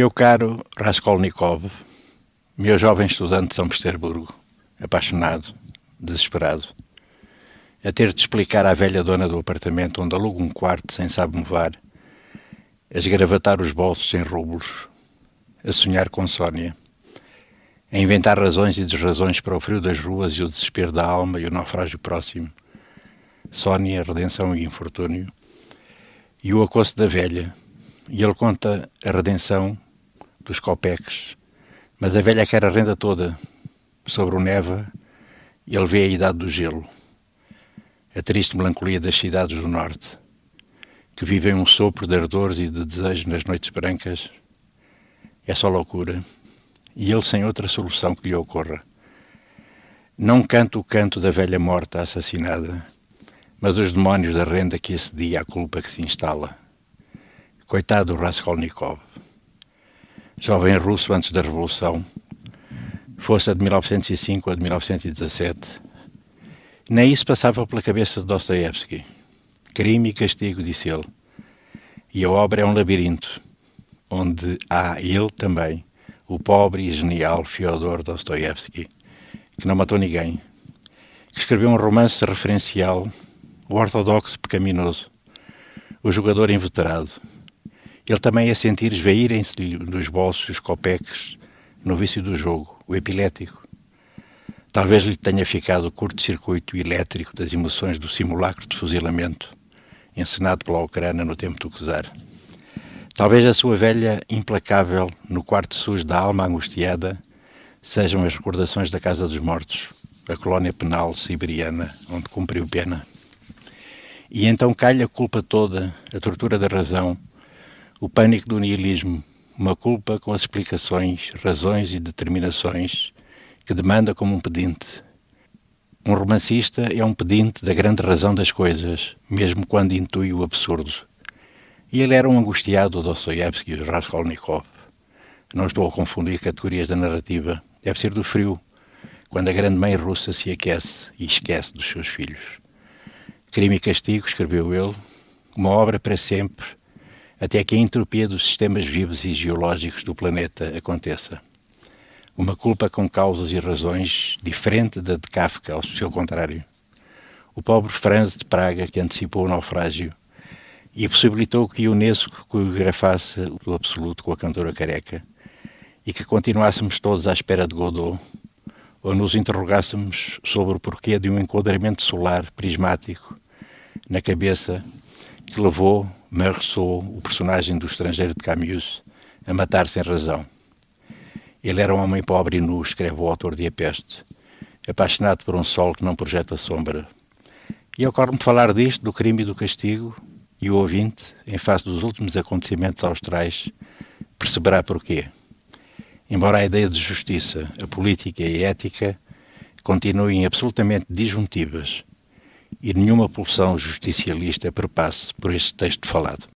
Meu caro Raskolnikov, meu jovem estudante de São Petersburgo, apaixonado, desesperado, a ter de explicar à velha dona do apartamento onde aluga um quarto sem sabe movar, a esgravatar os bolsos em rublos, a sonhar com Sónia, a inventar razões e desrazões para o frio das ruas e o desespero da alma e o naufrágio próximo, Sónia, redenção e infortúnio, e o acosso da velha, e ele conta a redenção dos copeques, mas a velha quer a renda toda sobre o neva ele vê a idade do gelo, a triste melancolia das cidades do norte, que vivem um sopro de ardores e de desejos nas noites brancas. É só loucura, e ele sem outra solução que lhe ocorra. Não canta o canto da velha morta assassinada, mas os demónios da renda que assedia à culpa que se instala. Coitado Raskolnikov. Jovem russo antes da Revolução, fosse a de 1905 ou a de 1917, nem isso passava pela cabeça de Dostoevsky. Crime e castigo, disse ele. E a obra é um labirinto, onde há ele também, o pobre e genial Fyodor Dostoevsky, que não matou ninguém, que escreveu um romance referencial o ortodoxo pecaminoso, o jogador inveterado. Ele também a sentir esvaírem-se dos bolsos os copeques no vício do jogo, o epilético. Talvez lhe tenha ficado o curto-circuito elétrico das emoções do simulacro de fuzilamento, encenado pela Ucrânia no tempo do czar. Talvez a sua velha implacável no quarto sujo da alma angustiada sejam as recordações da Casa dos Mortos, a colónia penal siberiana onde cumpriu pena. E então calha a culpa toda, a tortura da razão, o pânico do nihilismo, uma culpa com as explicações, razões e determinações que demanda como um pedinte. Um romancista é um pedinte da grande razão das coisas, mesmo quando intui o absurdo. E ele era um angustiado Dostoiévski e Raskolnikov. Não estou a confundir categorias da narrativa. Deve ser do frio, quando a grande mãe russa se aquece e esquece dos seus filhos. Crime e Castigo, escreveu ele, uma obra para sempre, até que a entropia dos sistemas vivos e geológicos do planeta aconteça. Uma culpa com causas e razões diferente da de Kafka, ao seu contrário. O pobre Franz de Praga, que antecipou o naufrágio e possibilitou que Unesco coreografasse o absoluto com a cantora careca e que continuássemos todos à espera de Godot ou nos interrogássemos sobre o porquê de um enquadramento solar prismático na cabeça que levou Meursault, o personagem do estrangeiro de Camus, a matar sem razão. Ele era um homem pobre e nu, escreve o autor de A Peste, apaixonado por um sol que não projeta sombra. E ocorre-me falar disto, do crime e do castigo, e o ouvinte, em face dos últimos acontecimentos austrais, perceberá porquê. Embora a ideia de justiça, a política e a ética continuem absolutamente disjuntivas e nenhuma pulsão justicialista perpasse por este texto falado.